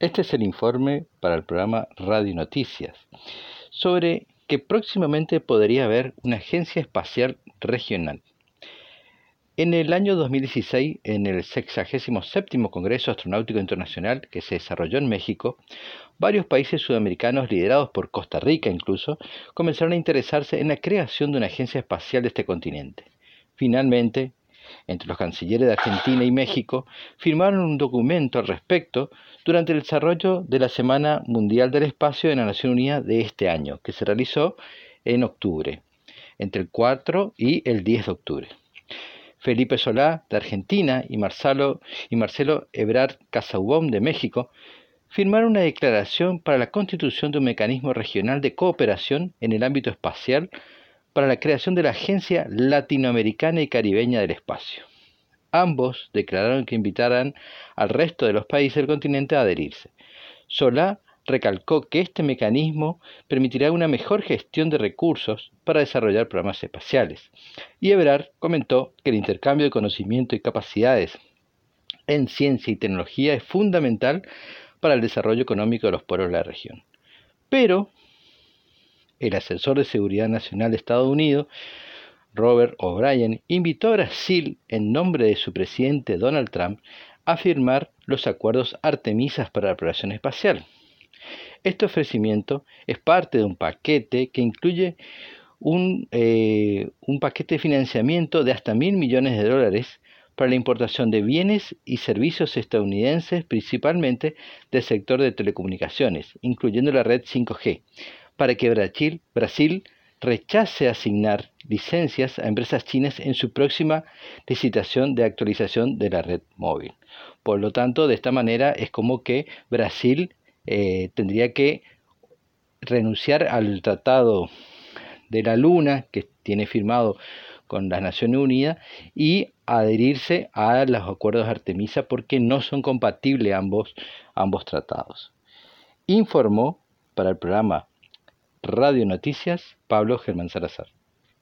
Este es el informe para el programa Radio Noticias sobre que próximamente podría haber una agencia espacial regional. En el año 2016, en el 67 Congreso Astronáutico Internacional que se desarrolló en México, varios países sudamericanos, liderados por Costa Rica incluso, comenzaron a interesarse en la creación de una agencia espacial de este continente. Finalmente, entre los cancilleres de Argentina y México, firmaron un documento al respecto durante el desarrollo de la Semana Mundial del Espacio de la Nación Unida de este año, que se realizó en octubre, entre el 4 y el 10 de octubre. Felipe Solá, de Argentina, y Marcelo, y Marcelo Ebrard Casaubon, de México, firmaron una declaración para la constitución de un mecanismo regional de cooperación en el ámbito espacial para la creación de la Agencia Latinoamericana y Caribeña del Espacio. Ambos declararon que invitarán al resto de los países del continente a adherirse. Solá recalcó que este mecanismo permitirá una mejor gestión de recursos para desarrollar programas espaciales. Y Ebrard comentó que el intercambio de conocimiento y capacidades en ciencia y tecnología es fundamental para el desarrollo económico de los pueblos de la región. Pero el asesor de seguridad nacional de Estados Unidos, Robert O'Brien, invitó a Brasil, en nombre de su presidente Donald Trump, a firmar los acuerdos Artemisas para la operación espacial. Este ofrecimiento es parte de un paquete que incluye un, eh, un paquete de financiamiento de hasta mil millones de dólares para la importación de bienes y servicios estadounidenses, principalmente del sector de telecomunicaciones, incluyendo la red 5G, para que Brasil, Brasil rechace asignar licencias a empresas chinas en su próxima licitación de actualización de la red móvil. Por lo tanto, de esta manera es como que Brasil eh, tendría que renunciar al tratado de la Luna que tiene firmado con las Naciones Unidas y adherirse a los acuerdos de Artemisa porque no son compatibles ambos, ambos tratados. Informó para el programa Radio Noticias, Pablo Germán Salazar.